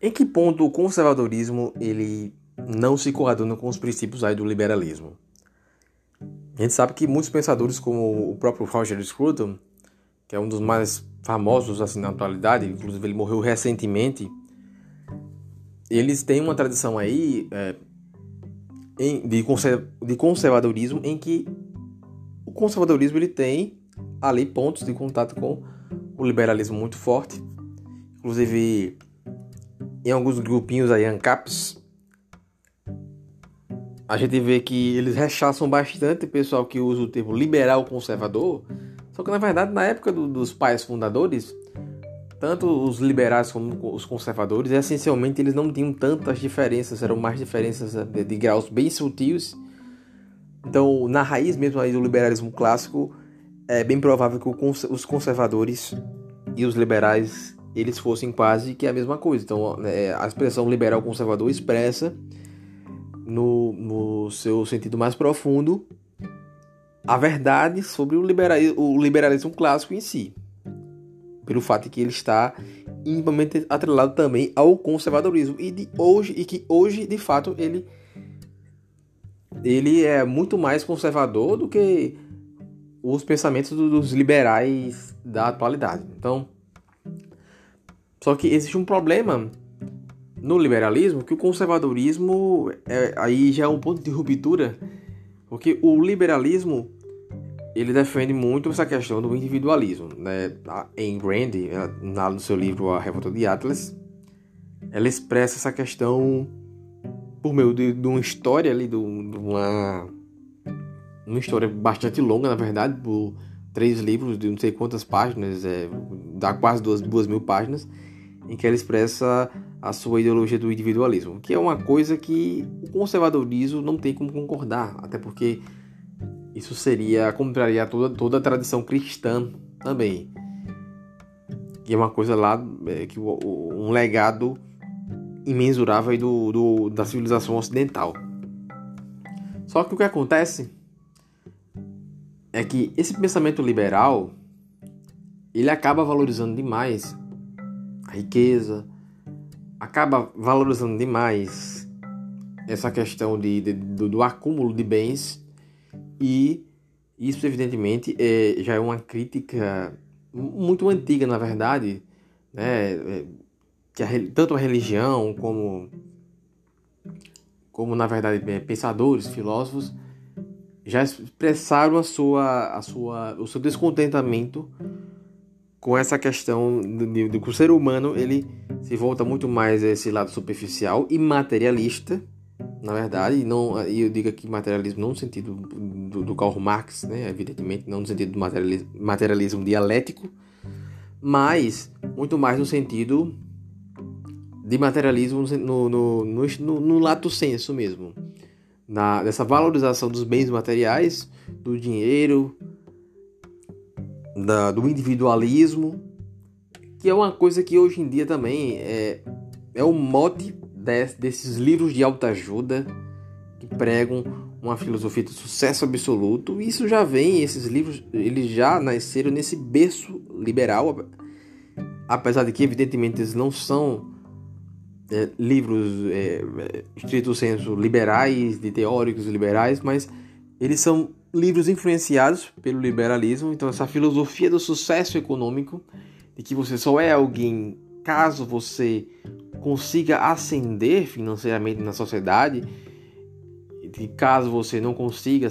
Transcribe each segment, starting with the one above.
Em que ponto o conservadorismo ele não se coaduna com os princípios aí do liberalismo? A gente sabe que muitos pensadores, como o próprio Roger Scruton, que é um dos mais famosos assim na atualidade, inclusive ele morreu recentemente, eles têm uma tradição aí é, de, de conservadorismo em que o conservadorismo ele tem ali pontos de contato com o liberalismo muito forte, inclusive em alguns grupinhos aí ANCAPs a gente vê que eles rechaçam bastante o pessoal que usa o termo liberal conservador, só que na verdade na época do, dos pais fundadores tanto os liberais como os conservadores, essencialmente eles não tinham tantas diferenças, eram mais diferenças de, de graus bem sutis. Então, na raiz mesmo aí do liberalismo clássico, é bem provável que os conservadores e os liberais eles fossem quase que a mesma coisa. Então, é, a expressão liberal conservador expressa no, no seu sentido mais profundo a verdade sobre o liberalismo, o liberalismo clássico em si pelo fato de que ele está intimamente atrelado também ao conservadorismo e de hoje e que hoje de fato ele ele é muito mais conservador do que os pensamentos dos liberais da atualidade. Então, só que existe um problema no liberalismo que o conservadorismo é, aí já é um ponto de ruptura, porque o liberalismo ele defende muito essa questão do individualismo. Né? A Ayn Rand, no seu livro A Revolta de Atlas, ela expressa essa questão por meio de, de uma história ali, de uma, uma história bastante longa, na verdade, por três livros de não sei quantas páginas, é, dá quase duas, duas mil páginas, em que ela expressa a sua ideologia do individualismo, que é uma coisa que o conservadorismo não tem como concordar, até porque isso seria contraria toda, toda a tradição cristã também. E é uma coisa lá, é, que um legado imensurável do, do, da civilização ocidental. Só que o que acontece é que esse pensamento liberal ele acaba valorizando demais a riqueza, acaba valorizando demais essa questão de, de do, do acúmulo de bens e isso, evidentemente, é, já é uma crítica muito antiga, na verdade, né? É, que a, tanto a religião como, como na verdade, é, pensadores, filósofos, já expressaram a sua, a sua, o seu descontentamento com essa questão de que o ser humano ele se volta muito mais a esse lado superficial e materialista na verdade, não, e eu digo aqui materialismo não no sentido do, do Karl Marx, né, evidentemente, não no sentido do materialismo, materialismo dialético, mas muito mais no sentido de materialismo no, no, no, no, no lato senso mesmo, na, dessa valorização dos bens materiais, do dinheiro, da, do individualismo, que é uma coisa que hoje em dia também é, é o mote desses livros de autoajuda que pregam uma filosofia de sucesso absoluto. Isso já vem, esses livros, eles já nasceram nesse berço liberal, apesar de que, evidentemente, eles não são é, livros, é, estrito senso, liberais, de teóricos liberais, mas eles são livros influenciados pelo liberalismo. Então, essa filosofia do sucesso econômico, de que você só é alguém caso você consiga ascender financeiramente na sociedade, e caso você não consiga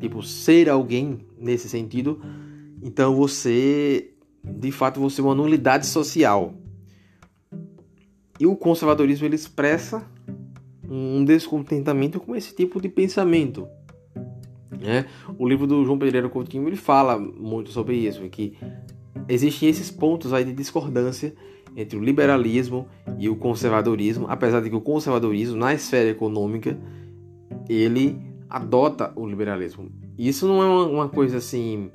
tipo ser alguém nesse sentido, então você de fato você é uma nulidade social. E o conservadorismo ele expressa um descontentamento com esse tipo de pensamento. Né? O livro do João Pedreira Coutinho ele fala muito sobre isso, que existem esses pontos aí de discordância entre o liberalismo e o conservadorismo, apesar de que o conservadorismo na esfera econômica ele adota o liberalismo. Isso não é uma, uma coisa assim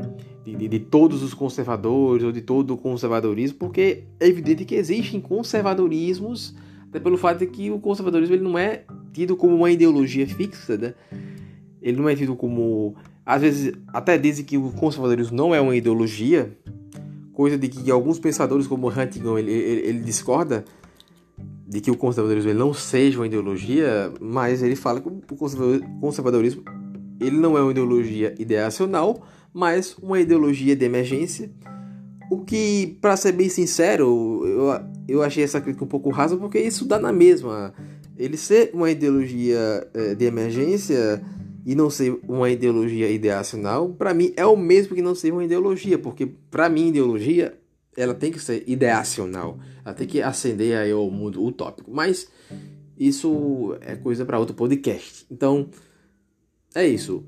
de, de, de, todos os conservadores ou de todo o conservadorismo, porque é evidente que existem conservadorismos, até pelo fato de que o conservadorismo ele não é tido como uma ideologia fixa, né? Ele não é tido como às vezes até dizem que o conservadorismo não é uma ideologia, coisa de que alguns pensadores como Huntington ele, ele, ele discorda de que o conservadorismo ele não seja uma ideologia, mas ele fala que o conservadorismo ele não é uma ideologia ideacional, mas uma ideologia de emergência. O que, para ser bem sincero, eu, eu achei essa crítica um pouco rasa, porque isso dá na mesma. Ele ser uma ideologia é, de emergência e não ser uma ideologia ideacional, para mim é o mesmo que não ser uma ideologia, porque para mim ideologia ela tem que ser ideacional, ela tem que ascender aí ao mundo utópico, mas isso é coisa para outro podcast. Então, é isso.